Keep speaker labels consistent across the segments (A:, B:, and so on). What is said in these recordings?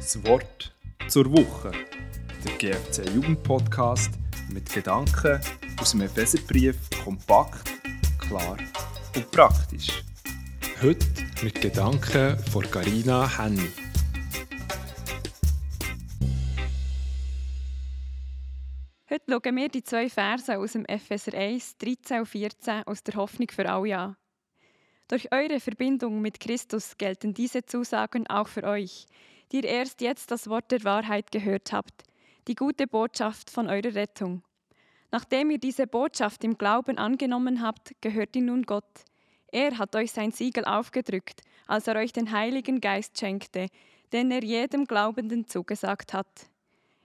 A: Das Wort zur Woche. Der GFC Jugendpodcast mit Gedanken aus dem Epheserbrief kompakt, klar und praktisch. Heute mit Gedanken von Carina Henny.
B: Heute schauen wir die zwei Verse aus dem Epheser 1, 13 und 14 aus der Hoffnung für alle an. Durch eure Verbindung mit Christus gelten diese Zusagen auch für euch, die ihr erst jetzt das Wort der Wahrheit gehört habt, die gute Botschaft von eurer Rettung. Nachdem ihr diese Botschaft im Glauben angenommen habt, gehört ihr nun Gott. Er hat euch sein Siegel aufgedrückt, als er euch den Heiligen Geist schenkte, den er jedem Glaubenden zugesagt hat.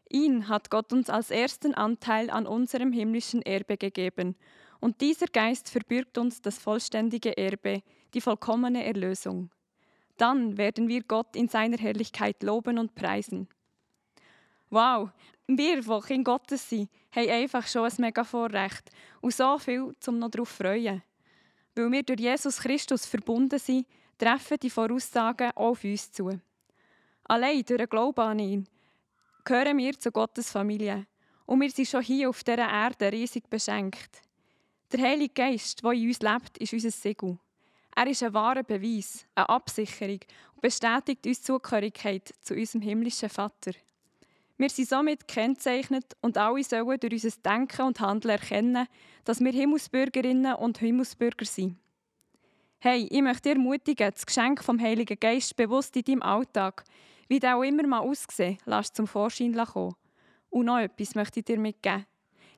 B: Ihn hat Gott uns als ersten Anteil an unserem himmlischen Erbe gegeben, und dieser Geist verbürgt uns das vollständige Erbe, die vollkommene Erlösung. Dann werden wir Gott in seiner Herrlichkeit loben und preisen. Wow, wir, die Kinder Gottes sind, haben einfach schon ein mega Vorrecht und so viel, um noch darauf zu freuen. Weil wir durch Jesus Christus verbunden sind, treffen die Voraussagen auch auf uns zu. Allein durch den Glauben an ihn gehören wir zu Gottes Familie und wir sind schon hier auf dieser Erde riesig beschenkt. Der Heilige Geist, der in uns lebt, ist unser Siegel. Er ist ein wahrer Beweis, eine Absicherung und bestätigt uns Zugehörigkeit zu unserem himmlischen Vater. Wir sind somit gekennzeichnet und alle sollen durch unser Denken und Handeln erkennen, dass wir Himmelsbürgerinnen und Himmelsbürger sind. Hey, ich möchte dir ermutigen, das Geschenk vom Heiligen Geist bewusst in deinem Alltag, wie der auch immer mal aussehen, lass zum Vorschein kommen. Und noch etwas möchte ich dir mitgeben.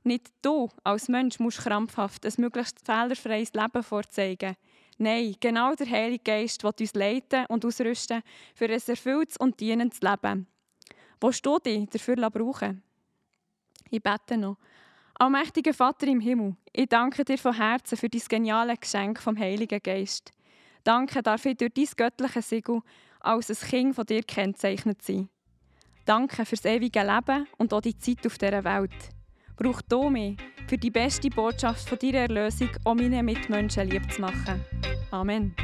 B: Nicht du als Mensch musst krampfhaft ein möglichst fehlerfreies Leben vorzeigen. Nein, genau der Heilige Geist wird uns leiten und ausrüsten für ein erfülltes und dienendes Leben. Willst du dich dafür brauchen? Ich bete noch. Allmächtiger Vater im Himmel, ich danke dir von Herzen für dein geniale Geschenk vom Heiligen Geist. Danke darf ich durch dein göttliche Siegel als ein Kind von dir kennzeichnet sein. Danke fürs ewige Leben und auch die Zeit auf dieser Welt. Brauch du mich für die beste Botschaft von deiner Erlösung, um meine Mitmenschen lieb zu machen. Amen.